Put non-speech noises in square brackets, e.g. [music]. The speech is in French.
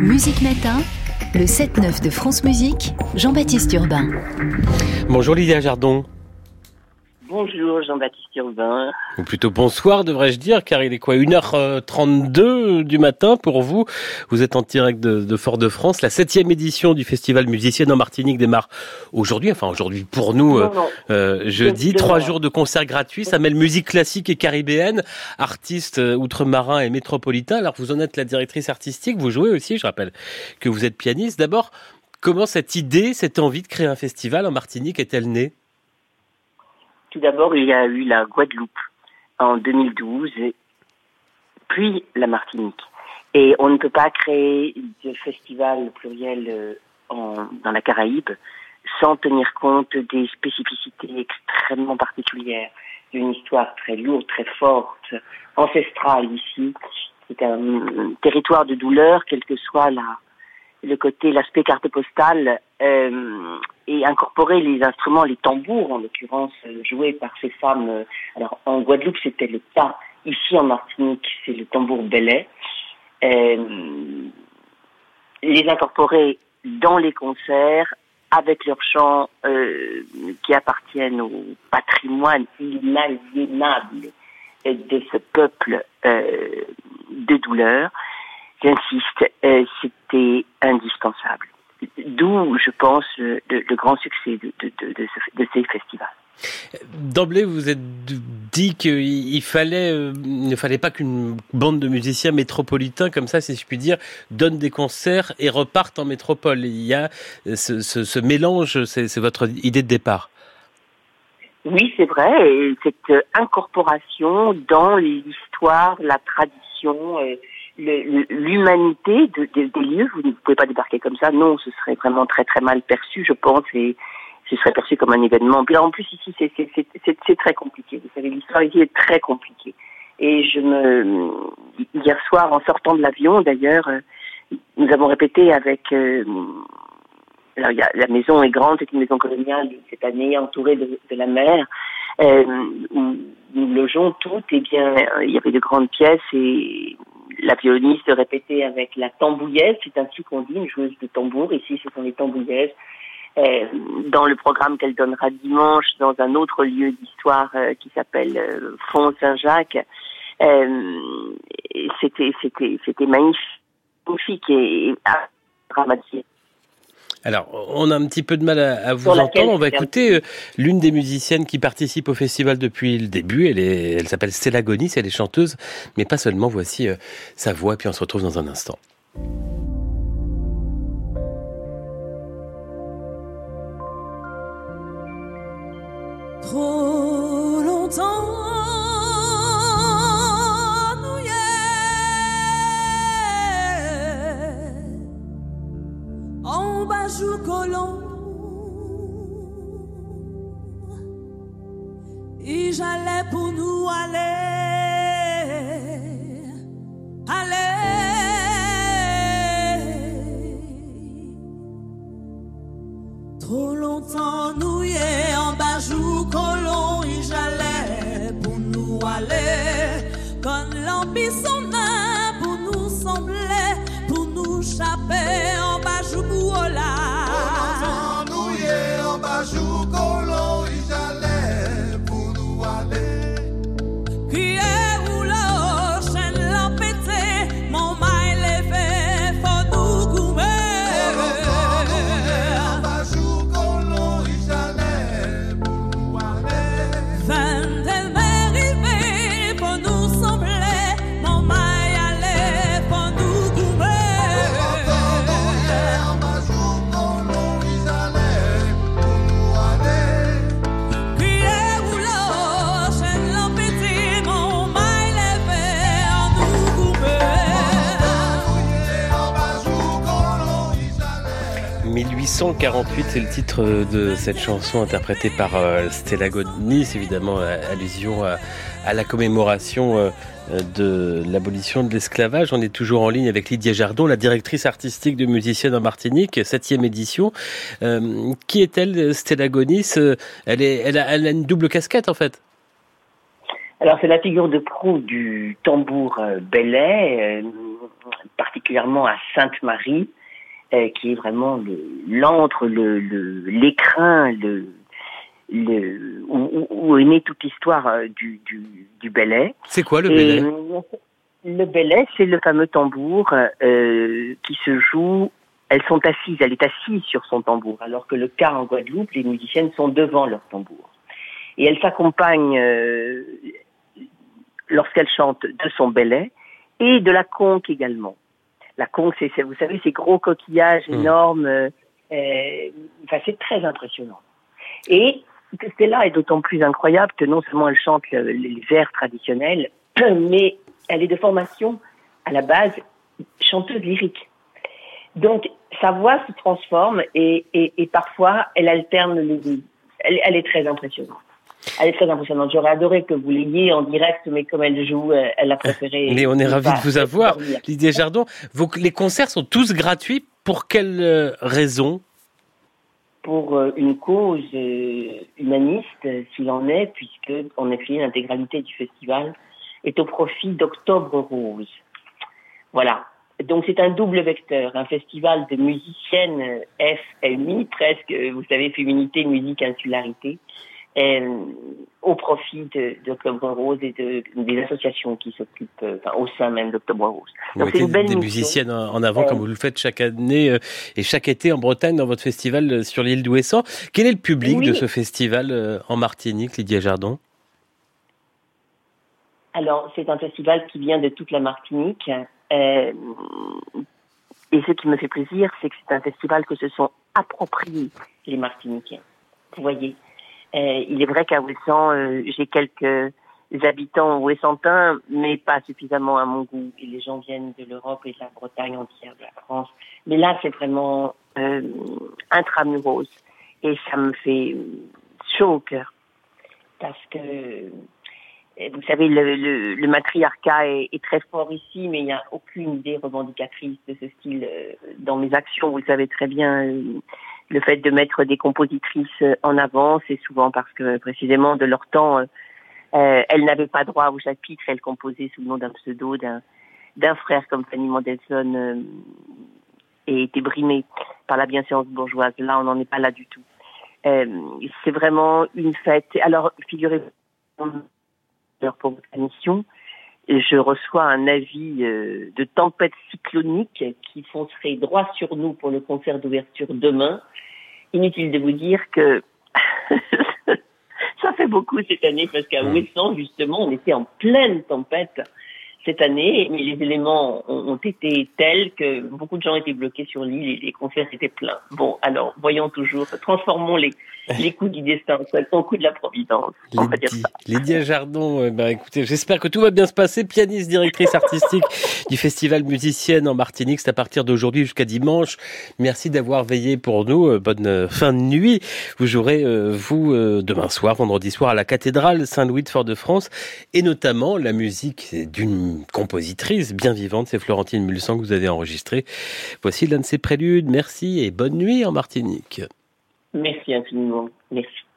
Musique Matin, le 7-9 de France Musique, Jean-Baptiste Urbain. Bonjour Lydia Jardon. Bonjour Jean-Baptiste Urbain. Ou plutôt bonsoir devrais-je dire, car il est quoi 1h32 du matin pour vous. Vous êtes en direct de, Fort-de-France. La septième édition du Festival Musicienne en Martinique démarre aujourd'hui, enfin aujourd'hui pour nous, euh, euh, jeudi. Trois jours de concerts gratuits. Ça mêle musique classique et caribéenne, artistes euh, outre-marins et métropolitains. Alors vous en êtes la directrice artistique, vous jouez aussi, je rappelle que vous êtes pianiste. D'abord, comment cette idée, cette envie de créer un festival en Martinique est-elle née? Tout d'abord, il y a eu la Guadeloupe en 2012, puis la Martinique. Et on ne peut pas créer de festival pluriel euh, dans la Caraïbe sans tenir compte des spécificités extrêmement particulières d'une histoire très lourde, très forte, ancestrale ici. C'est un territoire de douleur, quel que soit la, le côté, l'aspect carte postale, euh, et incorporer les instruments, les tambours en l'occurrence, euh, joués par ces femmes. Euh, alors en Guadeloupe c'était le pas, ici en Martinique c'est le tambour belay. Euh, les incorporer dans les concerts avec leurs chants qui appartiennent au patrimoine inaliénable de ce peuple de douleur j'insiste, c'était indispensable. D'où, je pense, le, grand succès de, ces festivals. D'emblée, vous êtes dit qu'il fallait, euh, ne fallait pas qu'une bande de musiciens métropolitains, comme ça, si je puis dire, donne des concerts et repartent en métropole. Il y a ce, ce mélange, c'est votre idée de départ. Oui, c'est vrai. Et cette incorporation dans l'histoire, la tradition, euh, l'humanité de, des lieux. Vous ne pouvez pas débarquer comme ça. Non, ce serait vraiment très très mal perçu, je pense, et ce serait perçu comme un événement. Puis en plus ici, c'est très compliqué. Vous savez, l'histoire ici est très compliquée. Et je me hier soir, en sortant de l'avion, d'ailleurs, euh, nous avons répété avec. Euh, alors, y a, la maison est grande, c'est une maison coloniale cette année, entourée de, de la mer, euh, où nous logeons toutes. Et bien, il y avait de grandes pièces et la violoniste répétait avec la tambouillaise, c'est ainsi qu'on dit, une joueuse de tambour. Ici, ce sont les tambouillaises. Euh, dans le programme qu'elle donnera dimanche dans un autre lieu d'histoire euh, qui s'appelle euh, Saint-Jacques, euh, c'était c'était c'était magnifique et, et dramatique. Alors, on a un petit peu de mal à, vous entendre. On va écouter euh, l'une des musiciennes qui participe au festival depuis le début. Elle, est, elle s'appelle Stella Gonis, elle est chanteuse, mais pas seulement. Voici euh, sa voix, puis on se retrouve dans un instant. Jour colon et j'allais pour nous aller aller. Trop longtemps nous en bas jour colon et j'allais pour nous aller c'est le titre de cette chanson interprétée par euh, Stella Godnis, évidemment allusion à, la commémoration euh, de l'abolition de l'esclavage. On est toujours en ligne avec Lydia Jardon, la directrice artistique de Musicienne en Martinique, septième édition. Euh, qui est-elle, Stella Gonis elle, est, elle, a, elle a une double casquette en fait. Alors c'est la figure de proue du tambour belay, particulièrement à Sainte-Marie, euh, qui est vraiment l'antre, le, l'écrin, le, le, où, est née toute l'histoire euh, du, du, du Belay. C'est quoi le Belay Le Belay, c'est le fameux tambour euh, qui se joue. Elles sont assises, elle est assise sur son tambour, alors que le cas en Guadeloupe, les musiciennes sont devant leur tambour. Et elle s'accompagne, euh, lorsqu'elle chante, de son Belay et de la conque également. La conque, c'est, vous savez, ces gros coquillages mmh. énormes. Euh, enfin, c'est très impressionnant. Et Stella est d'autant plus incroyable que non seulement elle chante les vers traditionnels, [clears throat] mais elle est de formation à la base chanteuse lyrique. Donc sa voix se transforme et, et, et parfois elle alterne les deux. Elle, elle, est très impressionnante. Elle est très impressionnante. J'aurais adoré que vous l'ayez en direct, mais comme elle joue, euh, elle a préféré. Mais on est ravis de vous avoir, Lydia Jardon. Vos, les concerts sont tous gratuits. Pour quelle euh, raison? Pour euh, une cause humaniste, s'il en est, puisque en effet l'intégralité du festival est au profit d'Octobre Rose. Voilà. Donc c'est un double vecteur, un festival de musiciennes FMI, presque, vous savez, féminité, musique, insularité, au profit d'Octobre Rose et de, des associations qui s'occupent euh, enfin, au sein même d'Octobre Rose. Donc c'est une belle des musiciennes en avant, comme vous le faites chaque année euh, et chaque été en Bretagne dans votre festival sur l'île d'Ouessant. Quel est le public de ce festival en Martinique, Lydia Jardon? Alors, c'est un festival qui vient de toute la Martinique. et ce qui me fait plaisir, c'est que c'est un festival que se sont appropriés les Martiniquais. Vous voyez, euh, il est vrai qu'à Ouessant, euh, j'ai quelques habitants ouessantins, mais pas suffisamment à mon goût. Et les gens viennent de l'Europe et de la Bretagne entière, de la France. Mais là, c'est vraiment euh, intramuros. Et ça me fait chaud au cœur. Parce que, vous savez, le, le, le matriarcat est, est, très fort ici, mais il n'y a aucune idée revendicatrice de ce style euh, dans mes actions. Vous le savez très bien le fait de mettre des compositrices en avant, c'est souvent parce que précisément de leur temps, euh, euh elles n'avaient pas droit au chapitre, elles composaient sous le nom d'un pseudo d'un d'un frère comme Fanny Mendelssohn euh, et étaient brimées par la bienséance bourgeoise. Là, on n'en est pas là du tout. Euh, c'est vraiment une fête. Alors, figurez-vous, pour votre émission, je reçois un avis euh, de tempête cyclonique qui foncerait droit sur nous pour le concert d'ouverture demain. Inutile de vous dire que [laughs] ça fait beaucoup cette année parce qu'à Ouessant, justement, on était en pleine tempête cette année, mais les éléments ont, été tels que beaucoup de gens étaient bloqués sur l'île et les concerts étaient pleins. Bon, alors, voyons toujours, transformons les, les coups du destin, au coup de la providence. On va dire ça. Lydia Jardon, euh, bah, écoutez, j'espère que tout va bien se passer. Pianiste, directrice artistique du Festival Musicienne en Martinique, c'est à partir d'aujourd'hui jusqu'à dimanche. Merci d'avoir veillé pour nous. Euh, bonne euh, fin de nuit. Vous jouerez, vous, demain soir, vendredi soir, à la cathédrale Saint-Louis de Fort-de-France, et notamment la musique d'une compositrice bien vivante, c'est Florentine Mulsan que vous avez enregistrée. Voici l'un de ses préludes. Merci et bonne nuit en Martinique. Merci infiniment. Merci.